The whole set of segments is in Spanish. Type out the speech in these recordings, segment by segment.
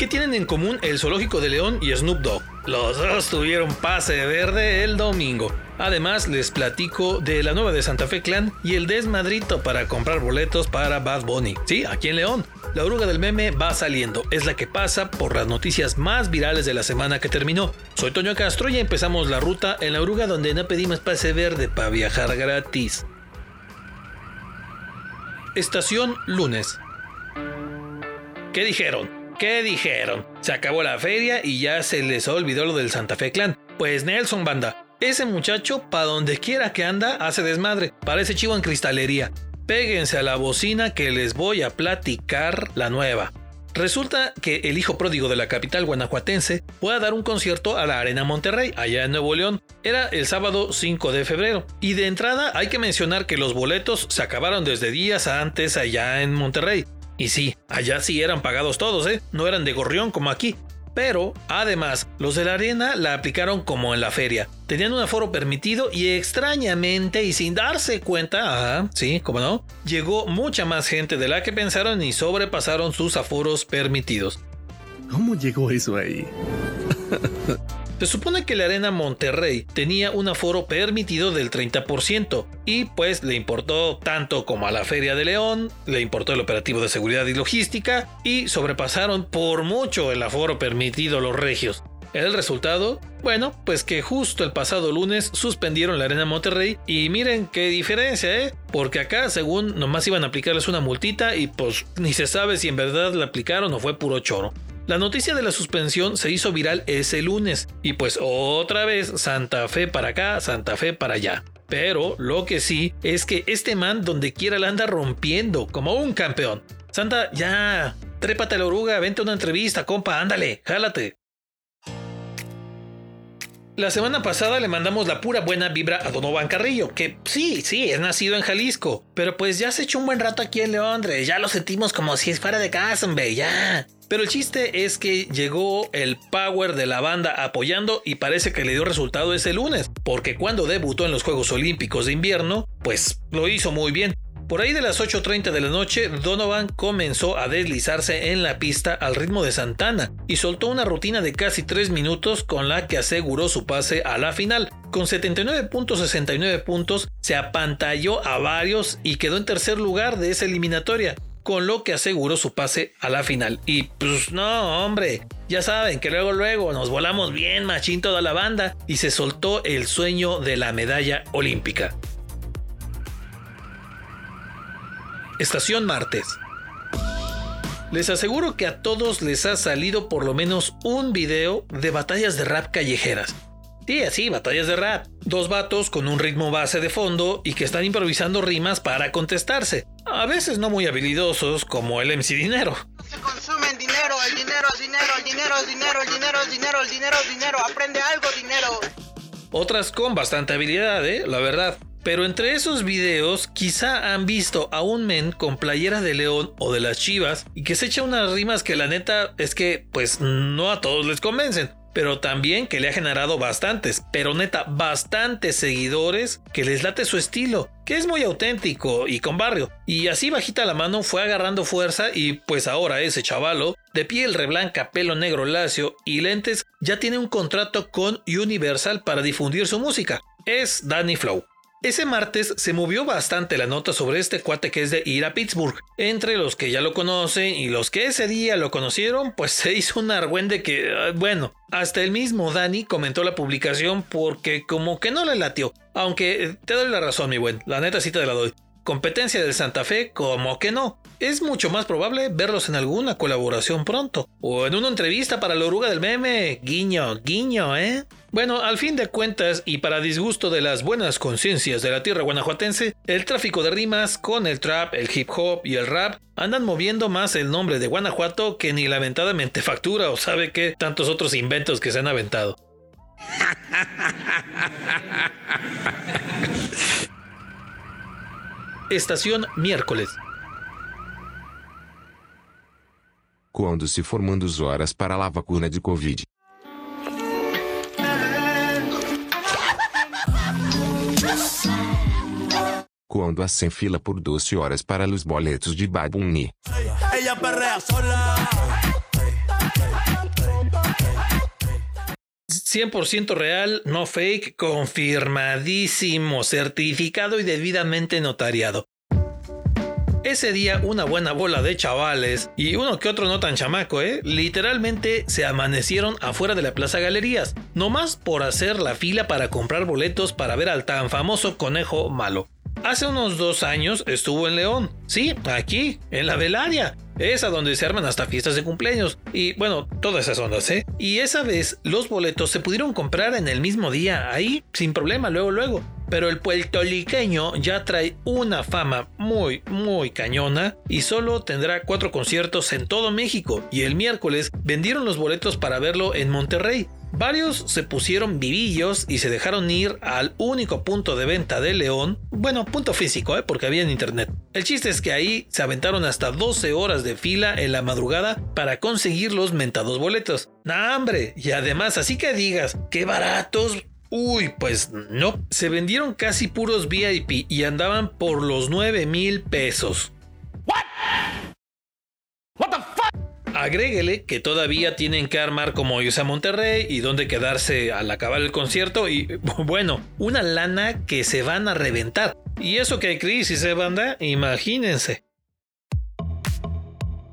¿Qué tienen en común el Zoológico de León y Snoop Dogg? Los dos tuvieron pase verde el domingo. Además, les platico de la nueva de Santa Fe Clan y el desmadrito para comprar boletos para Bad Bunny. Sí, aquí en León. La oruga del meme va saliendo, es la que pasa por las noticias más virales de la semana que terminó. Soy Toño Castro y empezamos la ruta en la oruga donde no pedimos pase verde para viajar gratis. Estación lunes. ¿Qué dijeron? ¿Qué dijeron? Se acabó la feria y ya se les olvidó lo del Santa Fe Clan. Pues Nelson Banda, ese muchacho, pa' donde quiera que anda, hace desmadre. Parece chivo en cristalería. Péguense a la bocina que les voy a platicar la nueva. Resulta que el hijo pródigo de la capital guanajuatense fue a dar un concierto a la Arena Monterrey, allá en Nuevo León. Era el sábado 5 de febrero. Y de entrada hay que mencionar que los boletos se acabaron desde días antes allá en Monterrey. Y sí, allá sí eran pagados todos, ¿eh? No eran de gorrión como aquí. Pero, además, los de la arena la aplicaron como en la feria. Tenían un aforo permitido y extrañamente y sin darse cuenta, ajá, sí, como no, llegó mucha más gente de la que pensaron y sobrepasaron sus aforos permitidos. ¿Cómo llegó eso ahí? Se supone que la Arena Monterrey tenía un aforo permitido del 30% y pues le importó tanto como a la Feria de León, le importó el operativo de seguridad y logística y sobrepasaron por mucho el aforo permitido los regios. El resultado, bueno, pues que justo el pasado lunes suspendieron la Arena Monterrey y miren qué diferencia, ¿eh? Porque acá según nomás iban a aplicarles una multita y pues ni se sabe si en verdad la aplicaron o fue puro choro. La noticia de la suspensión se hizo viral ese lunes y pues otra vez Santa Fe para acá, Santa Fe para allá. Pero lo que sí es que este man donde quiera la anda rompiendo como un campeón. Santa, ya, trépate a la oruga, vente a una entrevista, compa, ándale, jálate. La semana pasada le mandamos la pura buena vibra a Donovan Carrillo, que sí, sí, es nacido en Jalisco, pero pues ya se echó un buen rato aquí en Londres, ya lo sentimos como si fuera de casa, hombre, ya. Pero el chiste es que llegó el power de la banda apoyando y parece que le dio resultado ese lunes, porque cuando debutó en los Juegos Olímpicos de invierno, pues lo hizo muy bien. Por ahí de las 8.30 de la noche, Donovan comenzó a deslizarse en la pista al ritmo de Santana y soltó una rutina de casi 3 minutos con la que aseguró su pase a la final. Con 79.69 puntos se apantalló a varios y quedó en tercer lugar de esa eliminatoria con lo que aseguró su pase a la final. Y pues no, hombre, ya saben que luego luego nos volamos bien machín toda la banda y se soltó el sueño de la medalla olímpica. Estación martes. Les aseguro que a todos les ha salido por lo menos un video de batallas de rap callejeras. Sí, así, batallas de rap. Dos vatos con un ritmo base de fondo y que están improvisando rimas para contestarse. A veces no muy habilidosos como el MC Dinero. Se consumen dinero, el dinero es dinero, el dinero es dinero, el dinero es dinero, el dinero es dinero, aprende algo dinero. Otras con bastante habilidad, ¿eh? La verdad. Pero entre esos videos quizá han visto a un men con playera de león o de las chivas y que se echa unas rimas que la neta es que pues no a todos les convencen pero también que le ha generado bastantes, pero neta, bastantes seguidores que les late su estilo, que es muy auténtico y con barrio. Y así bajita la mano fue agarrando fuerza y pues ahora ese chavalo, de piel reblanca, pelo negro lacio y lentes, ya tiene un contrato con Universal para difundir su música. Es Danny Flow. Ese martes se movió bastante la nota sobre este cuate que es de ir a Pittsburgh. Entre los que ya lo conocen y los que ese día lo conocieron, pues se hizo un argüende que, ah, bueno, hasta el mismo Dani comentó la publicación porque como que no le latió. Aunque eh, te doy la razón, mi buen, la neta sí te la doy. Competencia del Santa Fe, como que no. Es mucho más probable verlos en alguna colaboración pronto. O en una entrevista para la oruga del meme. Guiño, guiño, ¿eh? Bueno, al fin de cuentas, y para disgusto de las buenas conciencias de la tierra guanajuatense, el tráfico de rimas con el trap, el hip hop y el rap andan moviendo más el nombre de Guanajuato que ni la aventadamente factura o sabe qué tantos otros inventos que se han aventado. Estación miércoles. Quando se formando horas para a vacuna de Covid. Quando há sem fila por 12 horas para os boletos de Babuni. Ella perrea sola. 100% real, no fake, confirmadísimo, certificado y debidamente notariado. Ese día una buena bola de chavales y uno que otro no tan chamaco, ¿eh? Literalmente se amanecieron afuera de la Plaza Galerías, nomás por hacer la fila para comprar boletos para ver al tan famoso conejo malo. Hace unos dos años estuvo en León, sí, aquí, en la Velaria, esa donde se arman hasta fiestas de cumpleaños y bueno, todas esas ondas, ¿eh? Y esa vez los boletos se pudieron comprar en el mismo día, ahí, sin problema, luego, luego. Pero el puertoliqueño ya trae una fama muy, muy cañona y solo tendrá cuatro conciertos en todo México. Y el miércoles vendieron los boletos para verlo en Monterrey. Varios se pusieron vivillos y se dejaron ir al único punto de venta de León, bueno, punto físico, ¿eh? porque había en internet. El chiste es que ahí se aventaron hasta 12 horas de fila en la madrugada para conseguir los mentados boletos. ¡Nah, hombre! Y además, así que digas, ¡qué baratos! Uy, pues no. Se vendieron casi puros VIP y andaban por los 9 mil pesos. Agréguele que todavía tienen que armar como irse a Monterrey y dónde quedarse al acabar el concierto y bueno, una lana que se van a reventar. Y eso que hay crisis, ¿eh, banda? Imagínense.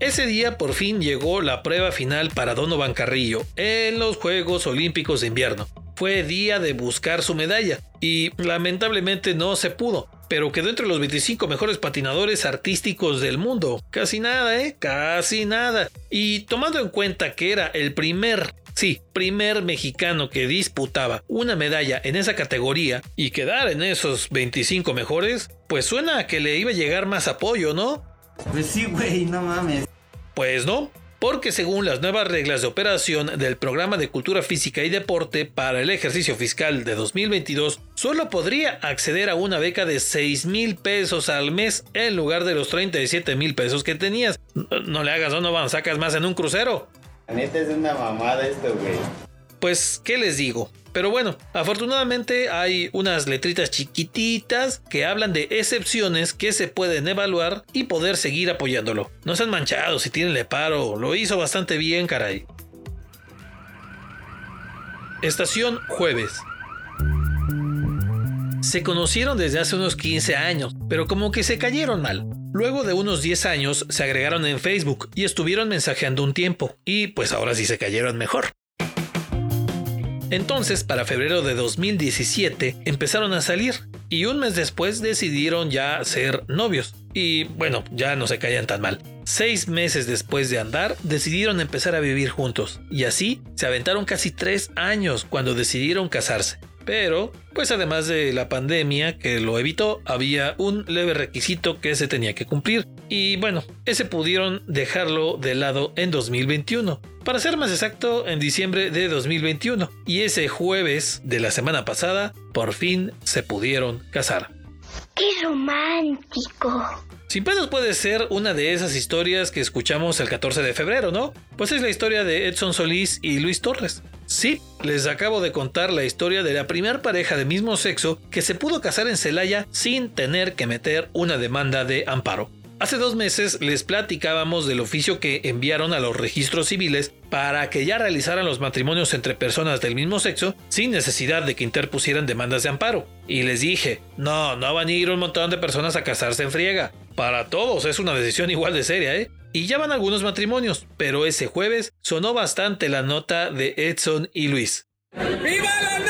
Ese día por fin llegó la prueba final para Donovan Carrillo en los Juegos Olímpicos de Invierno. Fue día de buscar su medalla y lamentablemente no se pudo pero quedó entre los 25 mejores patinadores artísticos del mundo. Casi nada, ¿eh? Casi nada. Y tomando en cuenta que era el primer Sí, primer mexicano que disputaba una medalla en esa categoría y quedar en esos 25 mejores, pues suena a que le iba a llegar más apoyo, ¿no? Pues sí, güey, no mames. Pues no, porque según las nuevas reglas de operación del Programa de Cultura Física y Deporte para el ejercicio fiscal de 2022, solo podría acceder a una beca de 6 mil pesos al mes en lugar de los 37 mil pesos que tenías. No, le hagas, no, van, sacas más en un crucero. La neta es una mamada esto, güey. Pues, ¿qué les digo? Pero bueno, afortunadamente hay unas letritas chiquititas que hablan de excepciones que se pueden evaluar y poder seguir apoyándolo. No sean manchados si tienen paro, lo hizo bastante bien, caray. Estación jueves. Se conocieron desde hace unos 15 años, pero como que se cayeron mal. Luego de unos 10 años se agregaron en Facebook y estuvieron mensajeando un tiempo, y pues ahora sí se cayeron mejor. Entonces, para febrero de 2017, empezaron a salir y un mes después decidieron ya ser novios. Y bueno, ya no se caían tan mal. Seis meses después de andar, decidieron empezar a vivir juntos. Y así se aventaron casi tres años cuando decidieron casarse. Pero, pues además de la pandemia que lo evitó, había un leve requisito que se tenía que cumplir. Y bueno, ese pudieron dejarlo de lado en 2021. Para ser más exacto, en diciembre de 2021. Y ese jueves de la semana pasada, por fin se pudieron casar. ¡Qué romántico! Sin pedos puede ser una de esas historias que escuchamos el 14 de febrero, ¿no? Pues es la historia de Edson Solís y Luis Torres. Sí, les acabo de contar la historia de la primera pareja de mismo sexo que se pudo casar en Celaya sin tener que meter una demanda de amparo. Hace dos meses les platicábamos del oficio que enviaron a los registros civiles para que ya realizaran los matrimonios entre personas del mismo sexo sin necesidad de que interpusieran demandas de amparo. Y les dije, no, no van a ir un montón de personas a casarse en friega. Para todos es una decisión igual de seria, ¿eh? Y ya van algunos matrimonios, pero ese jueves sonó bastante la nota de Edson y Luis. ¡Viva la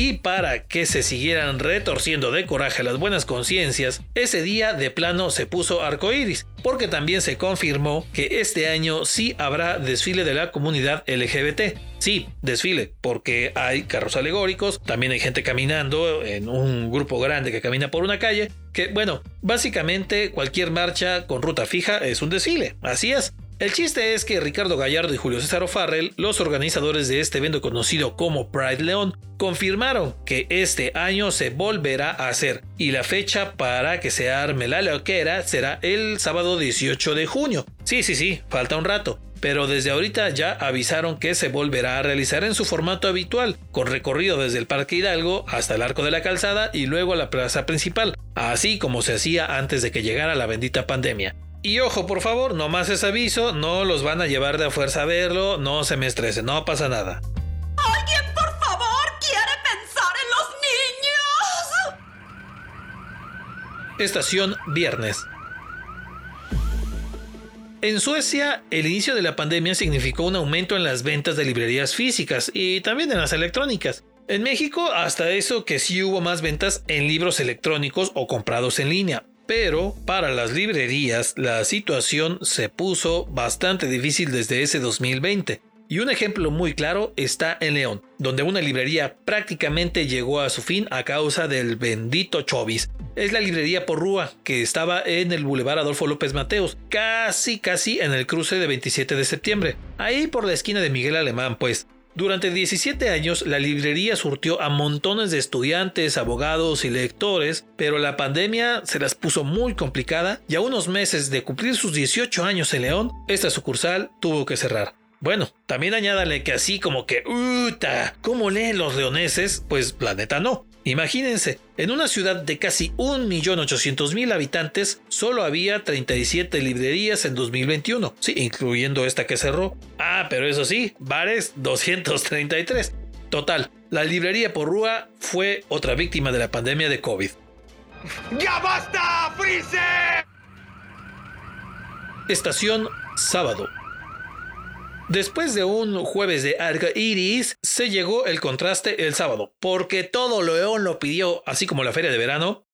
y para que se siguieran retorciendo de coraje las buenas conciencias, ese día de plano se puso arcoíris, porque también se confirmó que este año sí habrá desfile de la comunidad LGBT. Sí, desfile, porque hay carros alegóricos, también hay gente caminando en un grupo grande que camina por una calle, que bueno, básicamente cualquier marcha con ruta fija es un desfile, así es. El chiste es que Ricardo Gallardo y Julio César O'Farrell, los organizadores de este evento conocido como Pride León, confirmaron que este año se volverá a hacer y la fecha para que se arme la loquera será el sábado 18 de junio. Sí, sí, sí, falta un rato pero desde ahorita ya avisaron que se volverá a realizar en su formato habitual, con recorrido desde el Parque Hidalgo hasta el Arco de la Calzada y luego a la plaza principal, así como se hacía antes de que llegara la bendita pandemia. Y ojo, por favor, no más es aviso, no los van a llevar de a fuerza a verlo, no se me estresen, no pasa nada. ¿Alguien, por favor, quiere pensar en los niños? Estación Viernes. En Suecia, el inicio de la pandemia significó un aumento en las ventas de librerías físicas y también en las electrónicas. En México, hasta eso que sí hubo más ventas en libros electrónicos o comprados en línea. Pero para las librerías la situación se puso bastante difícil desde ese 2020. Y un ejemplo muy claro está en León, donde una librería prácticamente llegó a su fin a causa del bendito Chovis. Es la librería Porrúa, que estaba en el Boulevard Adolfo López Mateos, casi casi en el cruce de 27 de septiembre, ahí por la esquina de Miguel Alemán, pues. Durante 17 años, la librería surtió a montones de estudiantes, abogados y lectores, pero la pandemia se las puso muy complicada y a unos meses de cumplir sus 18 años en León, esta sucursal tuvo que cerrar. Bueno, también añádale que así como que, ¡Uta! ¿Cómo leen los leoneses? Pues la neta no. Imagínense, en una ciudad de casi 1.800.000 habitantes, solo había 37 librerías en 2021, sí, incluyendo esta que cerró. Ah, pero eso sí, bares 233. Total, la librería Porrúa fue otra víctima de la pandemia de COVID. ¡Ya basta, Freezer! Estación Sábado. Después de un jueves de arco iris, se llegó el contraste el sábado, porque todo León lo pidió, así como la feria de verano.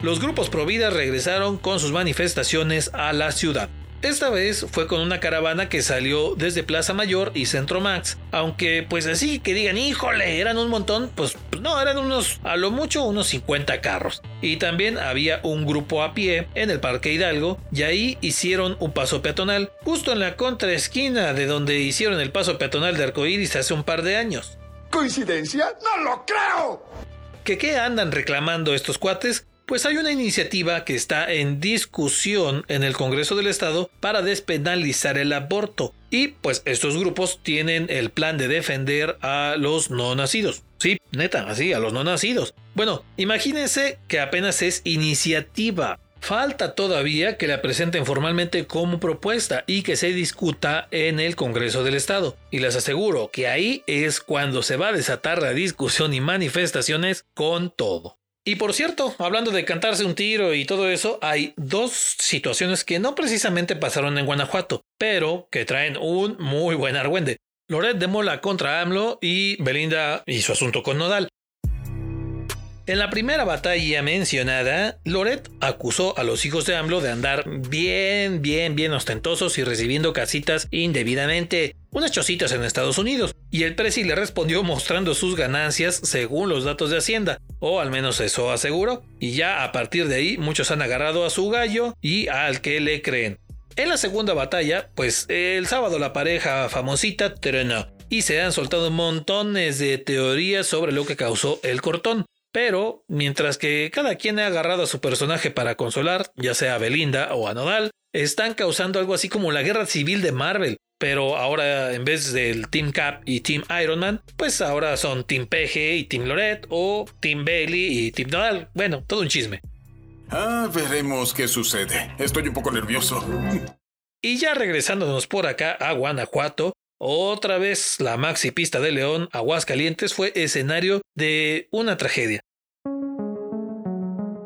Los grupos Provida regresaron con sus manifestaciones a la ciudad. Esta vez fue con una caravana que salió desde Plaza Mayor y Centro Max, aunque pues así que digan, híjole, eran un montón, pues, pues no, eran unos, a lo mucho unos 50 carros. Y también había un grupo a pie en el Parque Hidalgo y ahí hicieron un paso peatonal, justo en la contraesquina de donde hicieron el paso peatonal de Arcoíris hace un par de años. ¿Coincidencia? ¡No lo creo! ¿Que qué andan reclamando estos cuates? Pues hay una iniciativa que está en discusión en el Congreso del Estado para despenalizar el aborto. Y pues estos grupos tienen el plan de defender a los no nacidos. Sí, neta, así, a los no nacidos. Bueno, imagínense que apenas es iniciativa. Falta todavía que la presenten formalmente como propuesta y que se discuta en el Congreso del Estado. Y les aseguro que ahí es cuando se va a desatar la discusión y manifestaciones con todo. Y por cierto, hablando de cantarse un tiro y todo eso, hay dos situaciones que no precisamente pasaron en Guanajuato, pero que traen un muy buen argüende. Loret de Mola contra AMLO y Belinda y su asunto con Nodal. En la primera batalla mencionada, Loret acusó a los hijos de AMLO de andar bien, bien, bien ostentosos y recibiendo casitas indebidamente, unas chocitas en Estados Unidos, y el presi le respondió mostrando sus ganancias según los datos de Hacienda, o al menos eso aseguró, y ya a partir de ahí muchos han agarrado a su gallo y al que le creen. En la segunda batalla, pues el sábado la pareja famosita trenó y se han soltado montones de teorías sobre lo que causó el cortón. Pero, mientras que cada quien ha agarrado a su personaje para consolar, ya sea a Belinda o a Nodal, están causando algo así como la guerra civil de Marvel. Pero ahora, en vez del Team Cap y Team Iron Man, pues ahora son Team PG y Team Loret o Team Bailey y Team Nodal. Bueno, todo un chisme. Ah, veremos qué sucede. Estoy un poco nervioso. Y ya regresándonos por acá a Guanajuato, otra vez la maxi pista de León, Aguascalientes, fue escenario de una tragedia.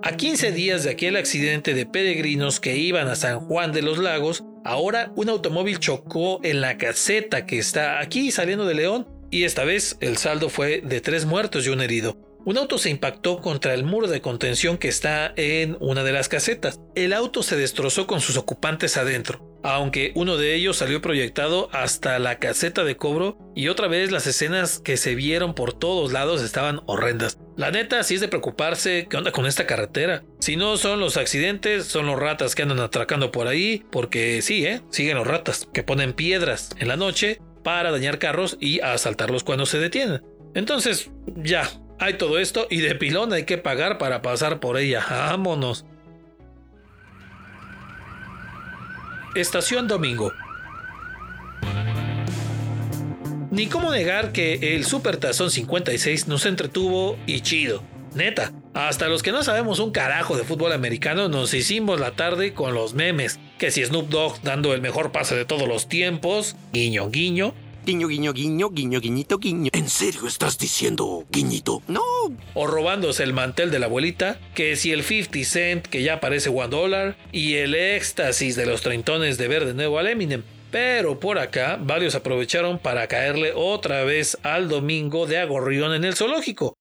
A 15 días de aquel accidente de peregrinos que iban a San Juan de los Lagos, ahora un automóvil chocó en la caseta que está aquí saliendo de León y esta vez el saldo fue de tres muertos y un herido. Un auto se impactó contra el muro de contención que está en una de las casetas. El auto se destrozó con sus ocupantes adentro aunque uno de ellos salió proyectado hasta la caseta de cobro y otra vez las escenas que se vieron por todos lados estaban horrendas. La neta, sí es de preocuparse qué onda con esta carretera. Si no son los accidentes, son los ratas que andan atracando por ahí, porque sí, ¿eh? Siguen los ratas que ponen piedras en la noche para dañar carros y asaltarlos cuando se detienen. Entonces, ya, hay todo esto y de pilón hay que pagar para pasar por ella. Vámonos. Estación Domingo. Ni cómo negar que el Super Tazón 56 nos entretuvo y chido. Neta, Hasta los que no sabemos un carajo de fútbol americano nos hicimos la tarde con los memes. Que si Snoop Dogg dando el mejor pase de todos los tiempos, guiño guiño. Guiño, guiño, guiño, guiño, guiñito, guiño. ¿En serio estás diciendo guiñito? No. O robándose el mantel de la abuelita, que si el 50 cent que ya parece one dólar, y el éxtasis de los treintones de ver de nuevo al Eminem. Pero por acá, varios aprovecharon para caerle otra vez al domingo de agorrión en el zoológico.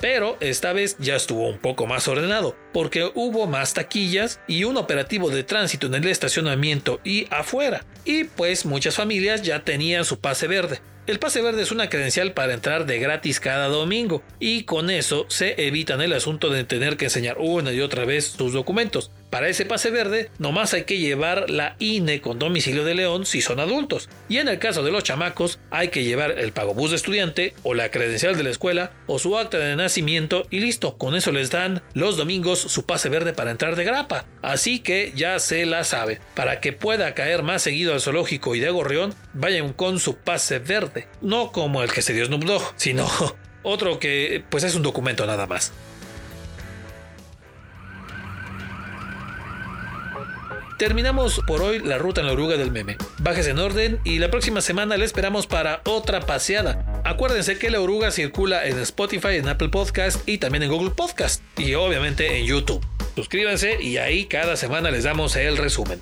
Pero esta vez ya estuvo un poco más ordenado, porque hubo más taquillas y un operativo de tránsito en el estacionamiento y afuera. Y pues muchas familias ya tenían su pase verde. El pase verde es una credencial para entrar de gratis cada domingo y con eso se evitan el asunto de tener que enseñar una y otra vez sus documentos. Para ese pase verde, nomás hay que llevar la INE con domicilio de León si son adultos. Y en el caso de los chamacos, hay que llevar el pagobús de estudiante o la credencial de la escuela o su acta de nacimiento y listo. Con eso les dan los domingos su pase verde para entrar de grapa. Así que ya se la sabe. Para que pueda caer más seguido al zoológico y de gorrión, vayan con su pase verde. No como el que se dio Snoop Dogg, sino otro que pues es un documento nada más. Terminamos por hoy la ruta en la oruga del meme. Bajes en orden y la próxima semana le esperamos para otra paseada. Acuérdense que la oruga circula en Spotify, en Apple Podcast y también en Google Podcast y obviamente en YouTube. Suscríbanse y ahí cada semana les damos el resumen.